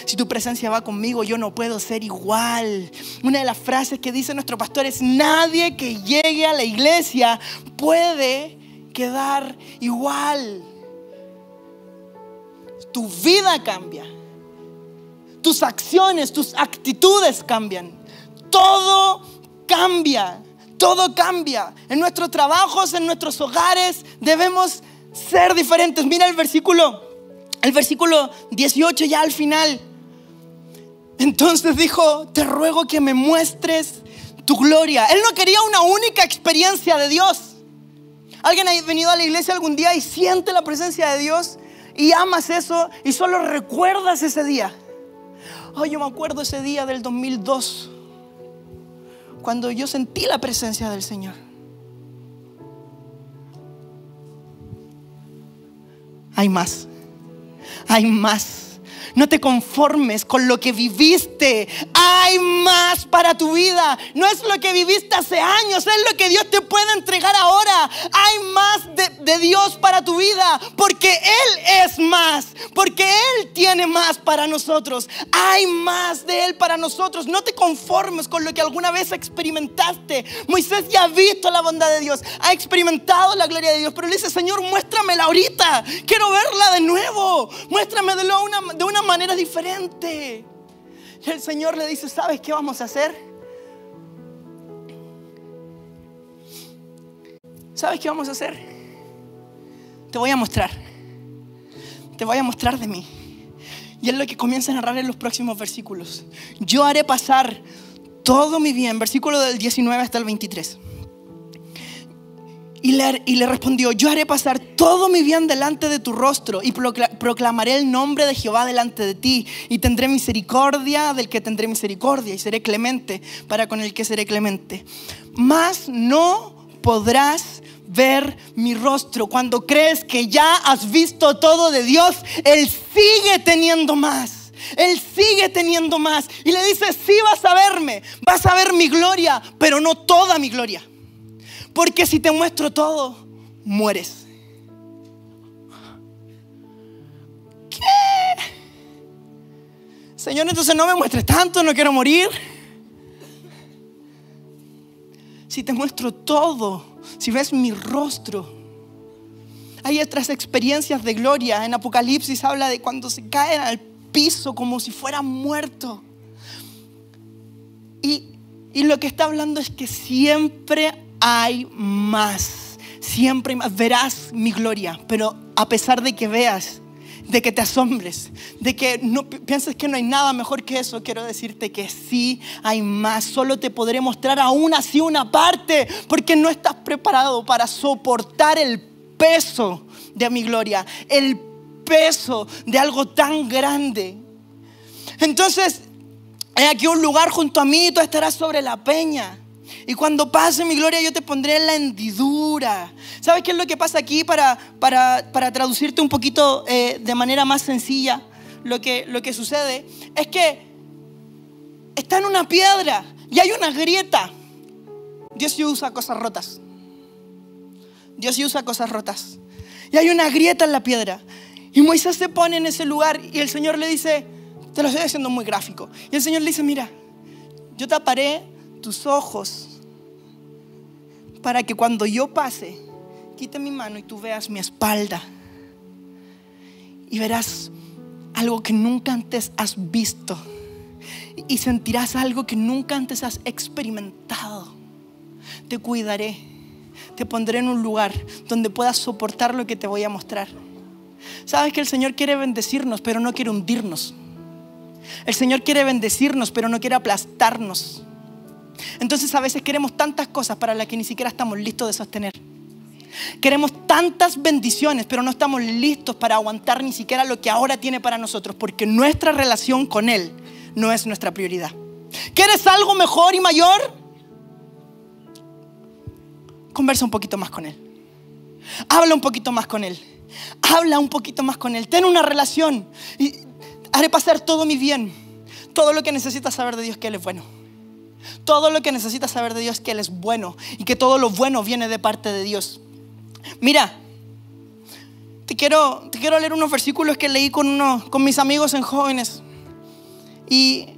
Si tu presencia va conmigo, yo no puedo ser igual. Una de las frases que dice nuestro pastor es, nadie que llegue a la iglesia puede quedar igual. Tu vida cambia. Tus acciones, tus actitudes cambian. Todo cambia. Todo cambia. En nuestros trabajos, en nuestros hogares, debemos ser diferentes. Mira el versículo el versículo 18 ya al final. Entonces dijo, te ruego que me muestres tu gloria. Él no quería una única experiencia de Dios. ¿Alguien ha venido a la iglesia algún día y siente la presencia de Dios y amas eso y solo recuerdas ese día? Ay, yo me acuerdo ese día del 2002, cuando yo sentí la presencia del Señor. Hay más hay más. No te conformes con lo que viviste. Hay más para tu vida. No es lo que viviste hace años, es lo que Dios te puede entregar ahora. Hay más de, Dios para tu vida porque Él es más, porque Él tiene más para nosotros. Hay más de Él para nosotros. No te conformes con lo que alguna vez experimentaste. Moisés ya ha visto la bondad de Dios, ha experimentado la gloria de Dios, pero le dice, Señor, muéstramela ahorita. Quiero verla de nuevo. Muéstrame de una, de una manera diferente. Y el Señor le dice, ¿sabes qué vamos a hacer? ¿Sabes qué vamos a hacer? Te voy a mostrar. Te voy a mostrar de mí. Y es lo que comienza a narrar en los próximos versículos. Yo haré pasar todo mi bien, versículo del 19 hasta el 23. Y le, respondió, yo haré pasar todo mi bien delante de tu rostro y proclamaré el nombre de Jehová delante de ti y tendré misericordia del que tendré misericordia y seré clemente para con el que seré clemente. Mas no podrás ver mi rostro. Cuando crees que ya has visto todo de Dios, Él sigue teniendo más. Él sigue teniendo más. Y le dice, sí vas a verme, vas a ver mi gloria, pero no toda mi gloria. Porque si te muestro todo, mueres. ¿Qué? Señor, entonces no me muestres tanto, no quiero morir. Si te muestro todo, si ves mi rostro, hay otras experiencias de gloria. En Apocalipsis habla de cuando se caen al piso como si fuera muerto. Y, y lo que está hablando es que siempre hay más. Siempre más. Verás mi gloria, pero a pesar de que veas, de que te asombres, de que no pienses que no hay nada mejor que eso, quiero decirte que sí hay más. Solo te podré mostrar aún así una parte, porque no estás preparado para soportar el peso de mi gloria, el peso de algo tan grande. Entonces, hay aquí un lugar junto a mí, tú estarás sobre la peña. Y cuando pase mi gloria, yo te pondré la hendidura. ¿Sabes qué es lo que pasa aquí para, para, traducirte un poquito eh, de manera más sencilla? Lo que, lo que sucede es que está en una piedra y hay una grieta. Dios sí usa cosas rotas. Dios usa cosas rotas. Y hay una grieta en la piedra. Y Moisés se pone en ese lugar y el Señor le dice, te lo estoy haciendo muy gráfico. Y el Señor le dice, mira, yo taparé tus ojos para que cuando yo pase, quite mi mano y tú veas mi espalda y verás algo que nunca antes has visto y sentirás algo que nunca antes has experimentado. Te cuidaré, te pondré en un lugar donde puedas soportar lo que te voy a mostrar. Sabes que el Señor quiere bendecirnos, pero no quiere hundirnos. El Señor quiere bendecirnos, pero no quiere aplastarnos. Entonces a veces queremos tantas cosas para las que ni siquiera estamos listos de sostener. Queremos tantas bendiciones, pero no estamos listos para aguantar ni siquiera lo que ahora tiene para nosotros, porque nuestra relación con Él no es nuestra prioridad. ¿Quieres algo mejor y mayor? Conversa un poquito más con Él. Habla un poquito más con Él. Habla un poquito más con Él. Ten una relación y haré pasar todo mi bien. Todo lo que necesitas saber de Dios que Él es bueno. Todo lo que necesitas saber de Dios es que Él es bueno y que todo lo bueno viene de parte de Dios. Mira, te quiero, te quiero leer unos versículos que leí con, uno, con mis amigos en jóvenes y,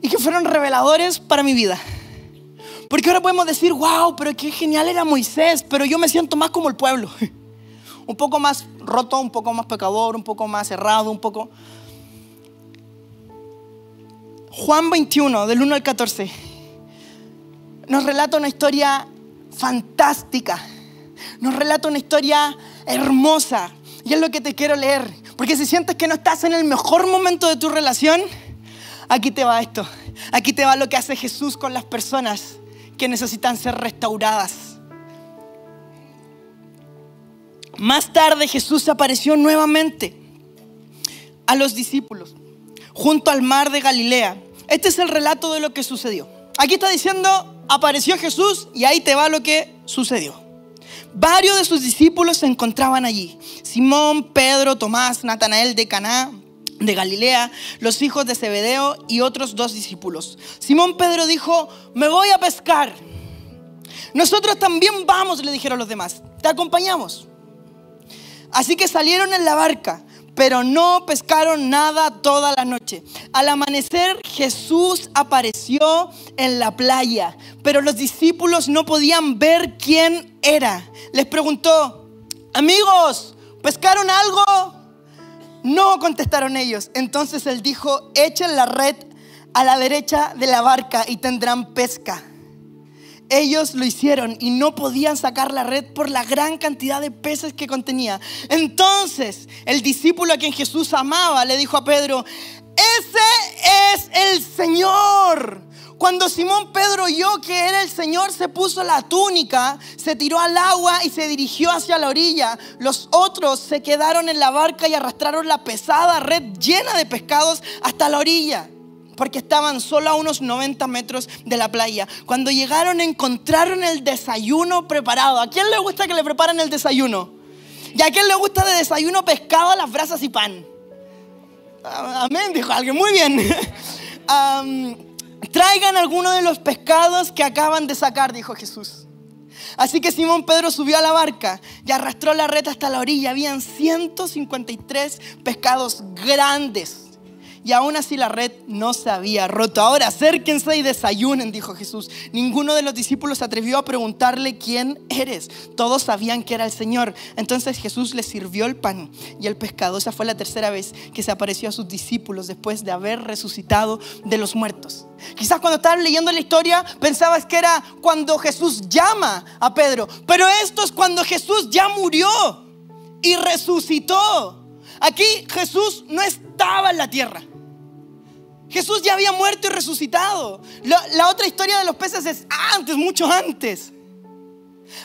y que fueron reveladores para mi vida. Porque ahora podemos decir, wow, pero qué genial era Moisés, pero yo me siento más como el pueblo. Un poco más roto, un poco más pecador, un poco más cerrado, un poco... Juan 21, del 1 al 14, nos relata una historia fantástica, nos relata una historia hermosa. Y es lo que te quiero leer, porque si sientes que no estás en el mejor momento de tu relación, aquí te va esto, aquí te va lo que hace Jesús con las personas que necesitan ser restauradas. Más tarde Jesús apareció nuevamente a los discípulos junto al mar de Galilea. Este es el relato de lo que sucedió. Aquí está diciendo, apareció Jesús y ahí te va lo que sucedió. Varios de sus discípulos se encontraban allí. Simón, Pedro, Tomás, Natanael de Caná, de Galilea, los hijos de Zebedeo y otros dos discípulos. Simón Pedro dijo, me voy a pescar. Nosotros también vamos, le dijeron los demás, te acompañamos. Así que salieron en la barca, pero no pescaron nada toda la noche. Al amanecer Jesús apareció en la playa, pero los discípulos no podían ver quién era. Les preguntó, amigos, ¿pescaron algo? No contestaron ellos. Entonces él dijo, echen la red a la derecha de la barca y tendrán pesca. Ellos lo hicieron y no podían sacar la red por la gran cantidad de peces que contenía. Entonces el discípulo a quien Jesús amaba le dijo a Pedro, ese es el Señor. Cuando Simón Pedro oyó que era el Señor, se puso la túnica, se tiró al agua y se dirigió hacia la orilla. Los otros se quedaron en la barca y arrastraron la pesada red llena de pescados hasta la orilla, porque estaban solo a unos 90 metros de la playa. Cuando llegaron encontraron el desayuno preparado. ¿A quién le gusta que le preparen el desayuno? ¿Y a quién le gusta de desayuno pescado a las brasas y pan? Amén, dijo alguien. Muy bien. Traigan alguno de los pescados que acaban de sacar, dijo Jesús. Así que Simón Pedro subió a la barca y arrastró la red hasta la orilla. Habían 153 pescados grandes y aún así la red no se había roto. Ahora acérquense y desayunen, dijo Jesús. Ninguno de los discípulos se atrevió a preguntarle quién eres. Todos sabían que era el Señor. Entonces Jesús les sirvió el pan y el pescado. Esa fue la tercera vez que se apareció a sus discípulos después de haber resucitado de los muertos. Quizás cuando estabas leyendo la historia pensabas que era cuando Jesús llama a Pedro. Pero esto es cuando Jesús ya murió y resucitó. Aquí Jesús no estaba en la tierra. Jesús ya había muerto y resucitado. La, otra historia de los peces es antes, mucho antes.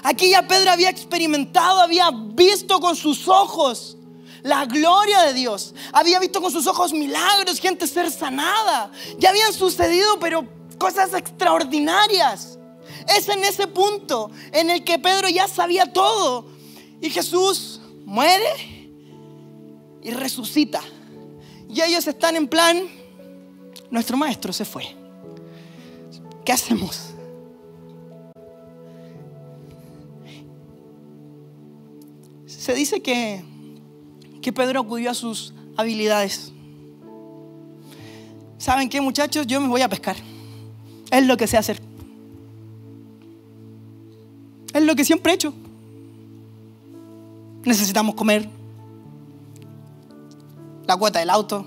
Aquí ya Pedro había experimentado, había visto con sus ojos la gloria de Dios. Había visto con sus ojos milagros, gente ser sanada. Ya habían sucedido, pero cosas extraordinarias. Es en ese punto en el que Pedro ya sabía todo. Y Jesús muere y resucita. Y ellos están en plan, nuestro maestro se fue. ¿Qué hacemos? Se dice que, que Pedro acudió a sus habilidades. ¿Saben qué, muchachos? Yo me voy a pescar. Es lo que sé hacer. Es lo que siempre he hecho. Necesitamos comer. La cuota del auto.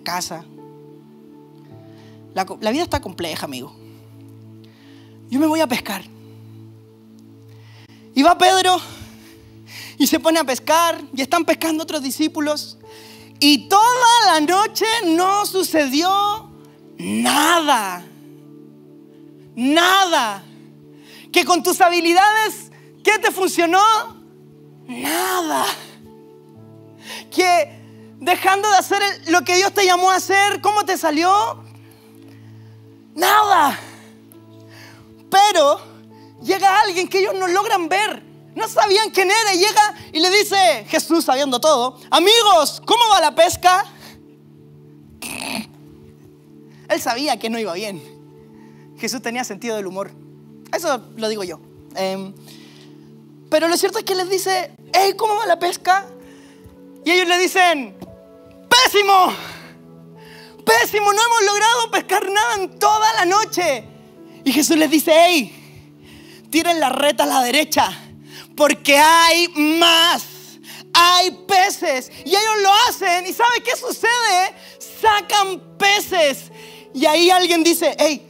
La casa. La, vida está compleja, amigo. Yo me voy a pescar. Y va Pedro y se pone a pescar y están pescando otros discípulos. Y toda la noche no sucedió nada. Nada. Que con tus habilidades, ¿qué te funcionó? Nada. Que dejando de hacer lo que Dios te llamó a hacer, ¿cómo te salió? Nada. Pero llega alguien que ellos no logran ver. No sabían quién era y llega y le dice, Jesús sabiendo todo, amigos, ¿cómo va la pesca? Él sabía que no iba bien. Jesús tenía sentido del humor. Eso lo digo yo. Em, pero lo cierto es que les dice, ¿cómo va la pesca? Y ellos le dicen, pésimo. Pésimo, no hemos logrado pescar nada en toda la noche. Y Jesús les dice, hey, tiren la reta a la derecha, porque hay más. Hay peces. Y ellos lo hacen. ¿Y sabe qué sucede? Sacan peces. Y ahí alguien dice, hey,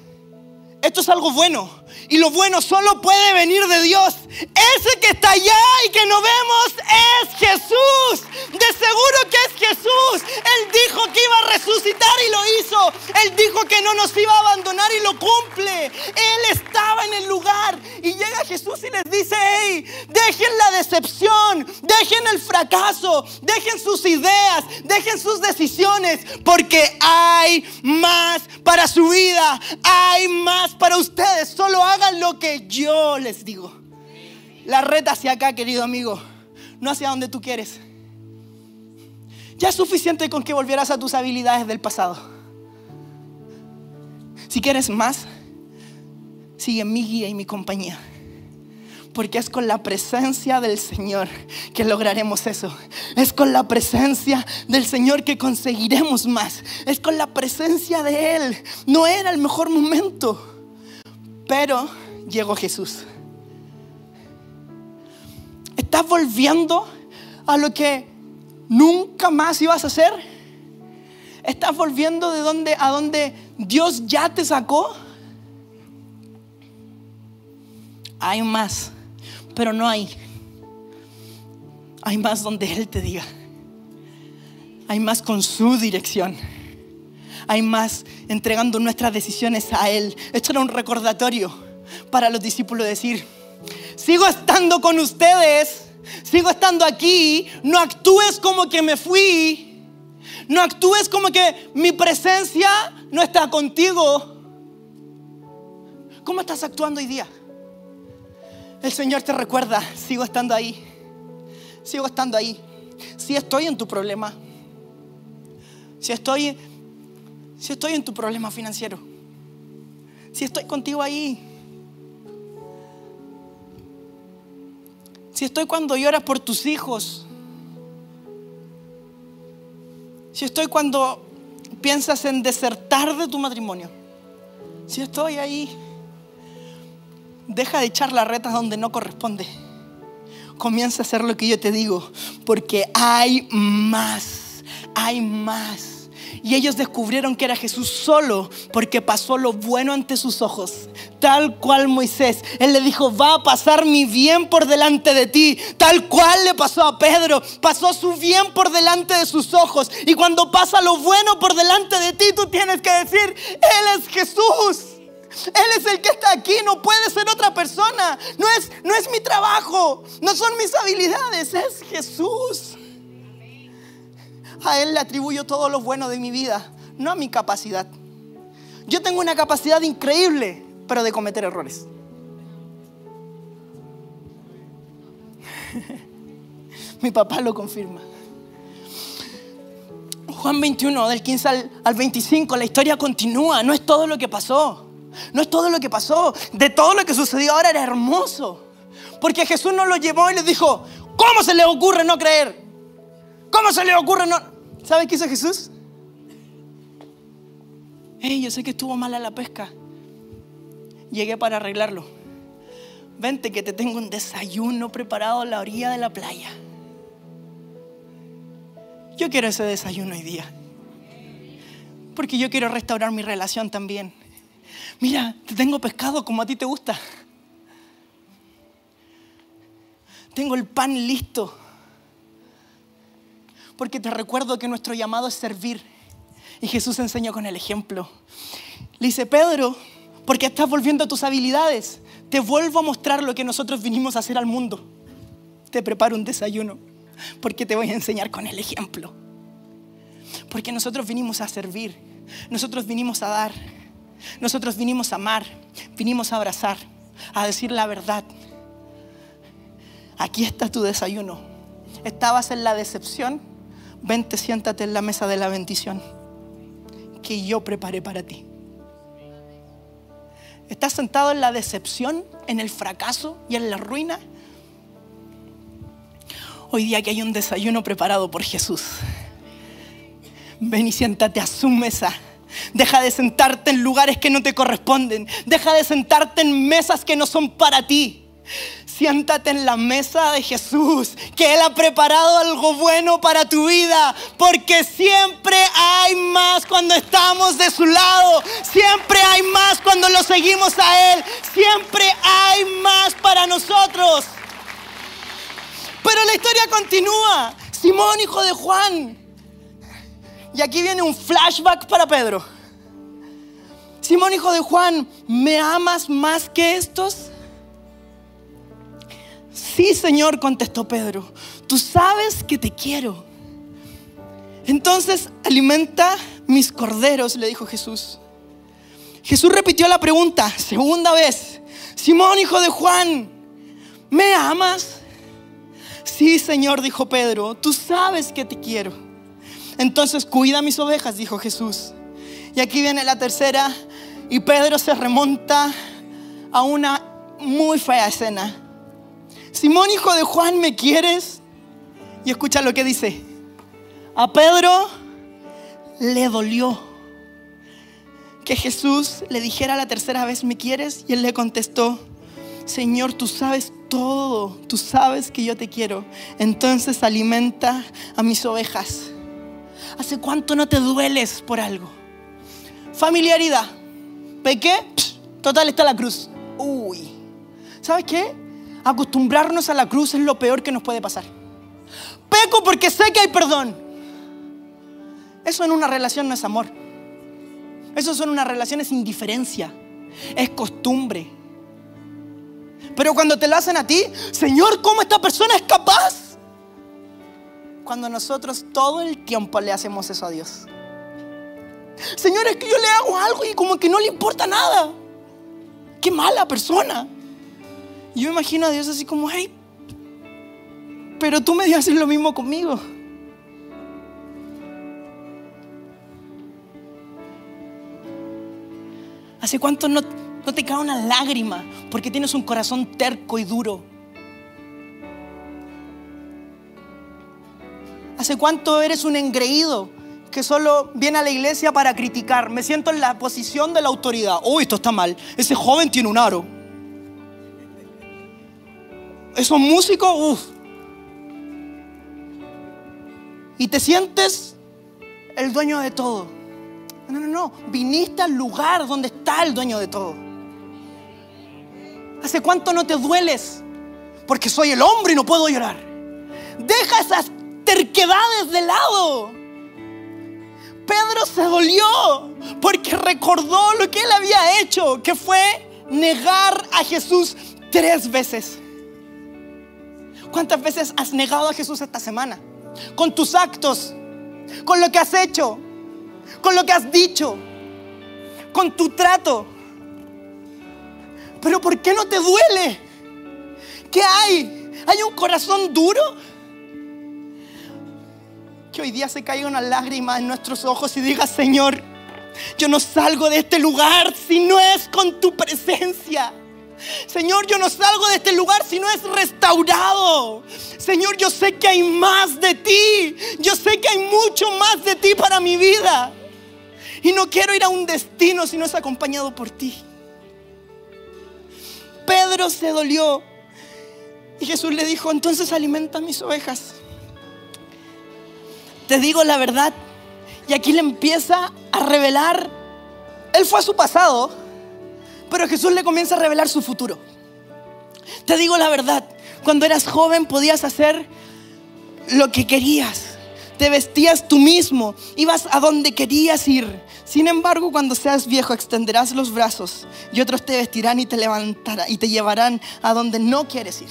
esto es algo bueno. Y lo bueno solo puede venir de Dios. Ese que está allá y que no vemos es Jesús. De seguro que es Jesús. Él dijo que iba a resucitar y lo hizo. Él dijo que no nos iba a abandonar y lo cumple. Él estaba en el lugar. Y llega Jesús y les dice, hey, dejen la decepción, dejen el fracaso, dejen sus ideas, dejen sus decisiones, porque hay más para su vida, hay más para ustedes. Solo hagan lo que yo les digo. La reta hacia acá, querido amigo. no hacia donde tú quieres. Ya es suficiente con que volvieras a tus habilidades del pasado. Si quieres más, sigue mi guía y mi compañía. Porque es con la presencia del Señor que lograremos eso. Es con la presencia del Señor que conseguiremos más. Es con la presencia de Él. No era el mejor momento. Pero llegó Jesús. ¿Estás volviendo a lo que nunca más ibas a hacer? ¿Estás volviendo de donde a donde Dios ya te sacó? Hay más, pero no hay. Hay más donde Él te diga. Hay más con su dirección. Hay más entregando nuestras decisiones a Él. Esto era un recordatorio para los discípulos decir, sigo estando con ustedes, sigo estando aquí, no actúes como que me fui, no actúes como que mi presencia no está contigo. ¿Cómo estás actuando hoy día? El Señor te recuerda, sigo estando ahí, sigo estando ahí. Si estoy en tu problema, si estoy, si estoy en tu problema financiero, si estoy contigo ahí, si estoy cuando lloras por tus hijos, si estoy cuando piensas en desertar de tu matrimonio, si estoy ahí, Deja de echar la reta donde no corresponde. Comienza a hacer lo que yo te digo, porque hay más, hay más. Y ellos descubrieron que era Jesús solo porque pasó lo bueno ante sus ojos. Tal cual Moisés. Él le dijo, va a pasar mi bien por delante de ti. Tal cual le pasó a Pedro. Pasó su bien por delante de sus ojos. Y cuando pasa lo bueno por delante de ti, tú tienes que decir, Él es Jesús. Él es el que está aquí, no puede ser otra persona. No es, no es mi trabajo, no son mis habilidades, es Jesús. A Él le atribuyo todo lo bueno de mi vida, no a mi capacidad. Yo tengo una capacidad increíble, pero de cometer errores. mi papá lo confirma. Juan 21, del 15 al, al 25, la historia continúa, no es todo lo que pasó. No es todo lo que pasó. De todo lo que sucedió ahora era hermoso. Porque Jesús no lo llevó y le dijo, ¿cómo se le ocurre no creer? ¿Cómo se le ocurre no... ¿Sabe qué hizo Jesús? Hey, yo sé que estuvo mala la pesca. Llegué para arreglarlo. Vente que te tengo un desayuno preparado a la orilla de la playa. Yo quiero ese desayuno hoy día. Porque yo quiero restaurar mi relación también mira, te tengo pescado como a ti te gusta. Tengo el pan listo. Porque te recuerdo que nuestro llamado es servir. Y Jesús enseñó con el ejemplo. Le dice, Pedro, porque estás volviendo a tus habilidades, te vuelvo a mostrar lo que nosotros vinimos a hacer al mundo. Te preparo un desayuno, porque te voy a enseñar con el ejemplo. Porque nosotros vinimos a servir, nosotros vinimos a dar. Nosotros vinimos a amar, vinimos a abrazar, a decir la verdad. Aquí está tu desayuno. Estabas en la decepción, vente, siéntate en la mesa de la bendición que yo preparé para ti. ¿Estás sentado en la decepción, en el fracaso y en la ruina? Hoy día que hay un desayuno preparado por Jesús. Ven y siéntate a su mesa Deja de sentarte en lugares que no te corresponden. Deja de sentarte en mesas que no son para ti. Siéntate en la mesa de Jesús, que Él ha preparado algo bueno para tu vida, porque siempre hay más cuando estamos de su lado, siempre hay más cuando lo seguimos a Él, siempre hay más para nosotros. Pero la historia continúa. Simón, hijo de Juan, y aquí viene un flashback para Pedro. Simón, hijo de Juan, ¿me amas más que estos? Sí, Señor, contestó Pedro. Tú sabes que te quiero. Entonces alimenta mis corderos, le dijo Jesús. Jesús repitió la pregunta, segunda vez. Simón, hijo de Juan, ¿me amas? Sí, Señor, dijo Pedro, tú sabes que te quiero. Entonces cuida mis ovejas, dijo Jesús. Y aquí viene la tercera y Pedro se remonta a una muy fea escena. Simón, hijo de Juan, ¿me quieres? Y escucha lo que dice. A Pedro le dolió que Jesús le dijera la tercera vez, ¿me quieres? Y él le contestó, Señor, tú sabes todo, tú sabes que yo te quiero. Entonces alimenta a mis ovejas. ¿Hace cuánto no te dueles por algo? Familiaridad. ¿Pequé? Total está la cruz. Uy. ¿Sabes qué? Acostumbrarnos a la cruz es lo peor que nos puede pasar. Peco porque sé que hay perdón. Eso en una relación no es amor. Eso en una relación es indiferencia. Es costumbre. Pero cuando te lo hacen a ti, Señor, ¿cómo esta persona es capaz? Cuando nosotros todo el tiempo le hacemos eso a Dios. Señor, es que yo le hago algo y como que no le importa nada. Qué mala persona. Y yo imagino a Dios así como, hey, pero tú me hacer lo mismo conmigo. ¿Hace cuánto no, no te cae una lágrima porque tienes un corazón terco y duro? ¿Hace cuánto eres un engreído que solo viene a la iglesia para criticar? Me siento en la posición de la autoridad. Uy, esto está mal. Ese joven tiene un aro. Esos músicos, uff. Y te sientes el dueño de todo. No, no, no. Viniste al lugar donde está el dueño de todo. ¿Hace cuánto no te dueles? Porque soy el hombre y no puedo llorar. Deja esas terquedades de lado. Pedro se dolió porque recordó lo que él había hecho, que fue negar a Jesús tres veces. ¿Cuántas veces has negado a Jesús esta semana? Con tus actos, con lo que has hecho, con lo que has dicho, con tu trato. Pero ¿por qué no te duele? ¿Qué hay? ¿Hay un corazón duro? Que hoy día se caiga una lágrima en nuestros ojos y diga, Señor, yo no salgo de este lugar si no es con tu presencia. Señor, yo no salgo de este lugar si no es restaurado. Señor, yo sé que hay más de ti. Yo sé que hay mucho más de ti para mi vida. Y no quiero ir a un destino si no es acompañado por ti. Pedro se dolió. Y Jesús le dijo, entonces alimenta mis ovejas. Te digo la verdad. Y aquí le empieza a revelar. Él fue a su pasado, pero Jesús le comienza a revelar su futuro. Te digo la verdad. Cuando eras joven podías hacer lo que querías. Te vestías tú mismo. Ibas a donde querías ir. Sin embargo, cuando seas viejo, extenderás los brazos y otros te vestirán y te levantarán y te llevarán a donde no quieres ir.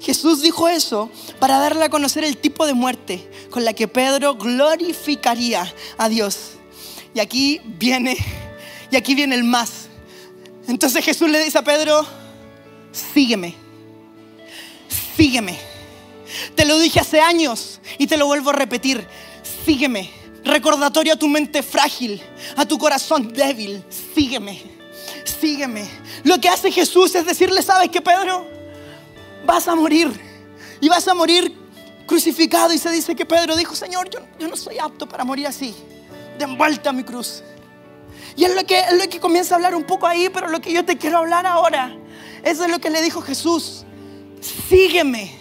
Jesús dijo eso para darle a conocer el tipo de muerte con la que Pedro glorificaría a Dios. Y aquí viene, y aquí viene el más. Entonces Jesús le dice a Pedro, sígueme, sígueme. Te lo dije hace años y te lo vuelvo a repetir, sígueme recordatorio a tu mente frágil, a tu corazón débil. Sígueme, sígueme. Lo que hace Jesús es decirle, ¿sabes qué, Pedro? Vas a morir. Y vas a morir crucificado. Y se dice que Pedro dijo, Señor, yo, yo no soy apto para morir así. De vuelta a mi cruz. Y es lo, que, es lo que comienza a hablar un poco ahí, pero lo que yo te quiero hablar ahora, eso es lo que le dijo Jesús. Sígueme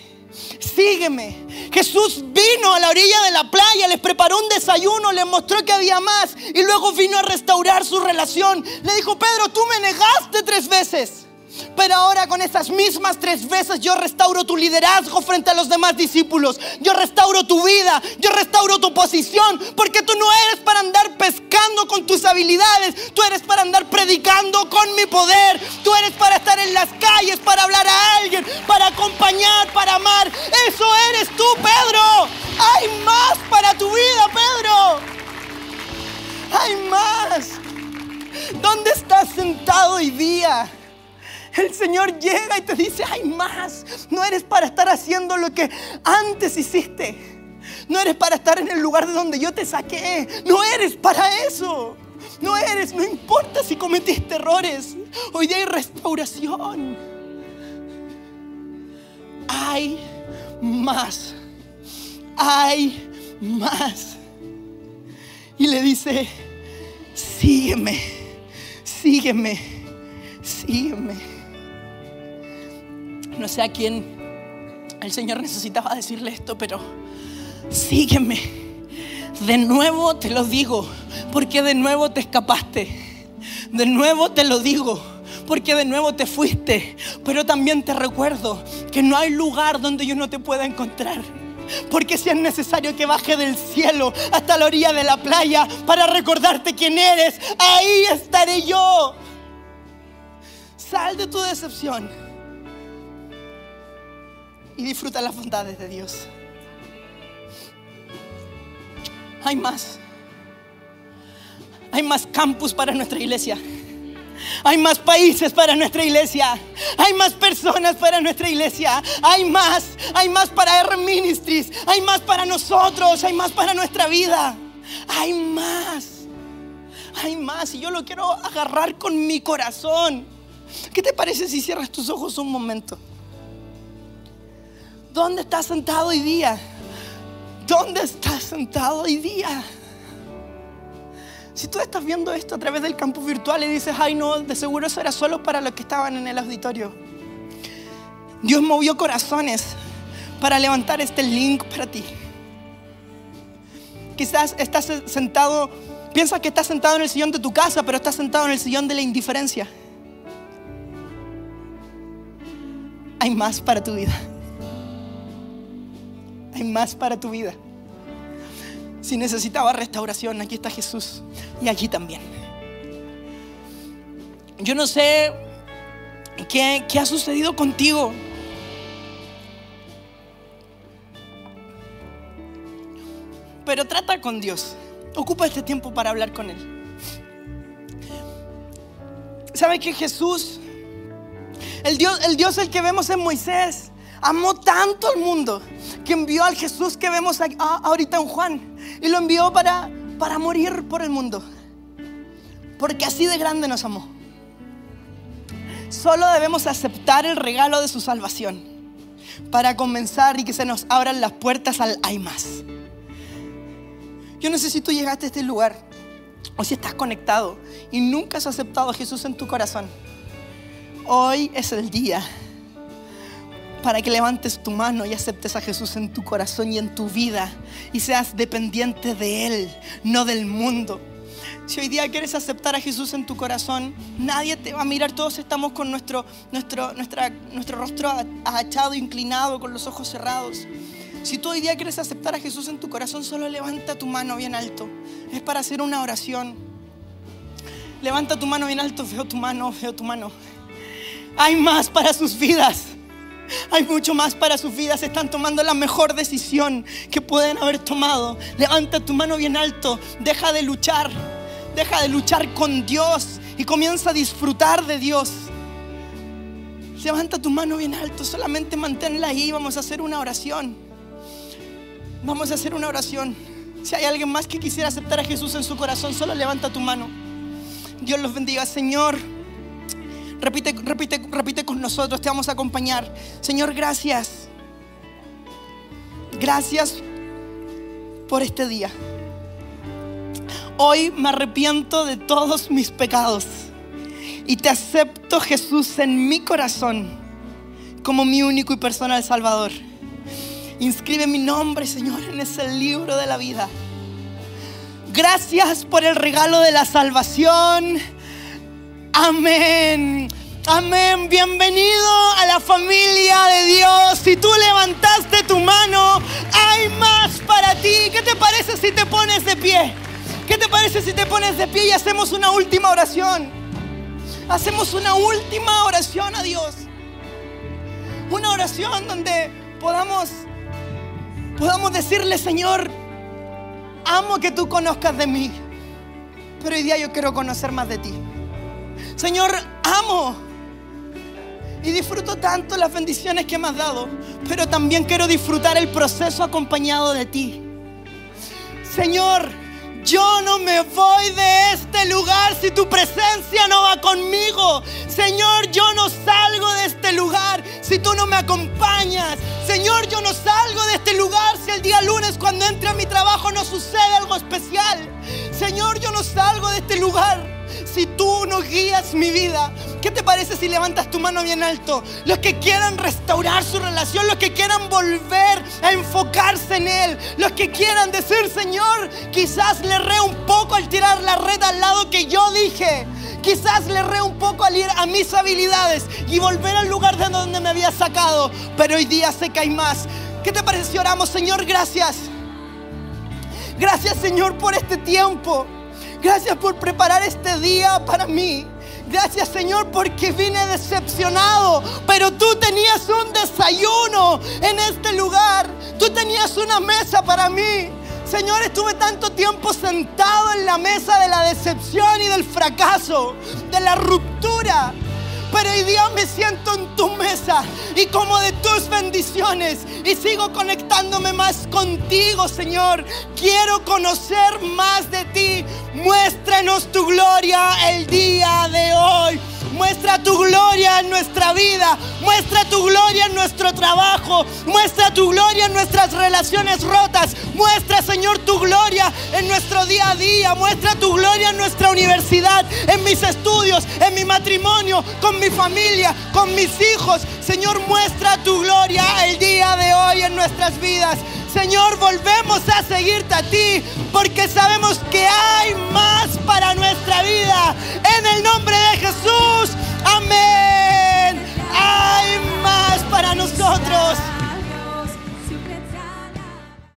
sígueme. Jesús vino a la orilla de la playa, les preparó un desayuno, les mostró que había más y luego vino a restaurar su relación. Le dijo, Pedro, tú me negaste tres veces. Pero ahora con esas mismas tres veces yo restauro tu liderazgo frente a los demás discípulos. Yo restauro tu vida, yo restauro tu posición, porque tú no eres para andar pescando con tus habilidades, tú eres para andar predicando con mi poder, tú eres para estar en las calles, para hablar a alguien, para acompañar, para amar. Eso eres tú, Pedro. Hay más para tu vida, Pedro. Hay más. ¿Dónde estás sentado hoy día? El Señor llega y te dice, hay más. No eres para estar haciendo lo que antes hiciste. No eres para estar en el lugar de donde yo te saqué. No eres para eso. No eres, no importa si cometiste errores. Hoy hay restauración. Hay más. Hay más. Y le dice, sígueme, sígueme, sígueme. No sé a quién el Señor necesitaba decirle esto, pero sígueme. De nuevo te lo digo, porque de nuevo te escapaste. De nuevo te lo digo, porque de nuevo te fuiste. Pero también te recuerdo que no hay lugar donde yo no te pueda encontrar. Porque si es necesario que baje del cielo hasta la orilla de la playa para recordarte quién eres, ahí estaré yo. Sal de tu decepción y disfruta las bondades de Dios. Hay más. Hay más campus para nuestra iglesia. Hay más países para nuestra iglesia. Hay más personas para nuestra iglesia. Hay más. Hay más para R Ministries. Hay más para nosotros. Hay más para nuestra vida. Hay más. Hay más. Y yo lo quiero agarrar con mi corazón. ¿Qué te parece si cierras tus ojos un momento? ¿Dónde estás sentado hoy día? ¿Dónde estás sentado hoy día? Si tú estás viendo esto a través del campus virtual y dices, ay no, de seguro eso era solo para los que estaban en el auditorio. Dios movió corazones para levantar este link para ti. Quizás estás sentado, piensas que estás sentado en el sillón de tu casa, pero estás sentado en el sillón de la indiferencia. Hay más para tu vida. Hay más para tu vida. Si necesitaba restauración, aquí está Jesús. Y allí también. Yo no sé qué, ha sucedido contigo. Pero trata con Dios. Ocupa este tiempo para hablar con Él. ¿Sabe que Jesús, el Dios, el Dios el que vemos en Moisés, amó tanto al mundo que envió al Jesús que vemos ahorita en Juan y lo envió para, para morir por el mundo. Porque así de grande nos amó. Solo debemos aceptar el regalo de su salvación para comenzar y que se nos abran las puertas al hay más. Yo no sé si tú llegaste a este lugar o si estás conectado y nunca has aceptado a Jesús en tu corazón. Hoy es el día para que levantes tu mano y aceptes a Jesús en tu corazón y en tu vida y seas dependiente de Él, no del mundo. Si hoy día quieres aceptar a Jesús en tu corazón, nadie te va a mirar. Todos estamos con nuestro, nuestro, nuestra, nuestro rostro agachado, inclinado, con los ojos cerrados. Si tú hoy día quieres aceptar a Jesús en tu corazón, solo levanta tu mano bien alto. Es para hacer una oración. Levanta tu mano bien alto, veo tu mano, veo tu mano. Hay más para sus vidas. Hay mucho más para sus vidas. Están tomando la mejor decisión que pueden haber tomado. Levanta tu mano bien alto. Deja de luchar. Deja de luchar con Dios y comienza a disfrutar de Dios. Levanta tu mano bien alto. Solamente manténla ahí. Vamos a hacer una oración. Vamos a hacer una oración. Si hay alguien más que quisiera aceptar a Jesús en su corazón, solo levanta tu mano. Dios los bendiga, Señor. Repite, repite, repite con nosotros, te vamos a acompañar. Señor, gracias. Gracias por este día. Hoy me arrepiento de todos mis pecados y te acepto Jesús en mi corazón como mi único y personal Salvador. Inscribe mi nombre, Señor, en ese libro de la vida. Gracias por el regalo de la salvación Amén. Amén. Bienvenido a la familia de Dios. Si tú levantaste tu mano, hay más para ti. ¿Qué te parece si te pones de pie? ¿Qué te parece si te pones de pie y hacemos una última oración? Hacemos una última oración a Dios. Una oración donde podamos podamos decirle, Señor, amo que tú conozcas de mí, pero hoy día yo quiero conocer más de ti. Señor, amo Y disfruto tanto las bendiciones que me has dado, pero también quiero disfrutar el proceso acompañado de ti. Señor, yo no me voy de este lugar si tu presencia no va conmigo. Señor, yo no salgo de este lugar si tú no me acompañas. Señor, yo no salgo de este lugar si el día lunes cuando entre a mi trabajo no sucede algo especial. Señor, yo no salgo de este lugar si tú no guías mi vida? ¿Qué te parece si levantas tu mano bien alto? Los que quieran restaurar su relación, los que quieran volver a enfocarse en Él, los que quieran decir, Señor, quizás le re un poco al tirar la red al lado que yo dije. Quizás le re un poco al ir a mis habilidades y volver al lugar de donde me había sacado. Pero hoy día sé que más. ¿Qué te parece si oramos, Señor? Gracias. Gracias, Señor, por este tiempo. Gracias por preparar este día para mí. Gracias Señor porque vine decepcionado, pero tú tenías un desayuno en este lugar. Tú tenías una mesa para mí. Señor, estuve tanto tiempo sentado en la mesa de la decepción y del fracaso, de la ruptura. Pero hoy día me siento en tu mesa y como de tus bendiciones y sigo conectándome más contigo, Señor. Quiero conocer más de ti. Muéstranos tu gloria el día de hoy. Muestra tu gloria en nuestra vida. Muestra tu gloria en nuestro trabajo. Muestra tu gloria en nuestras relaciones rotas. Muestra, Señor, tu gloria en nuestro día a día. Muestra tu gloria en nuestra universidad, en mis estudios, en mi matrimonio, con mi familia, con mis hijos. Señor, muestra tu gloria el día de hoy en nuestras vidas. Señor, volvemos a seguirte a ti porque sabemos que hay más para nuestra vida. En el nombre de Jesús, amén. Hay más para nosotros.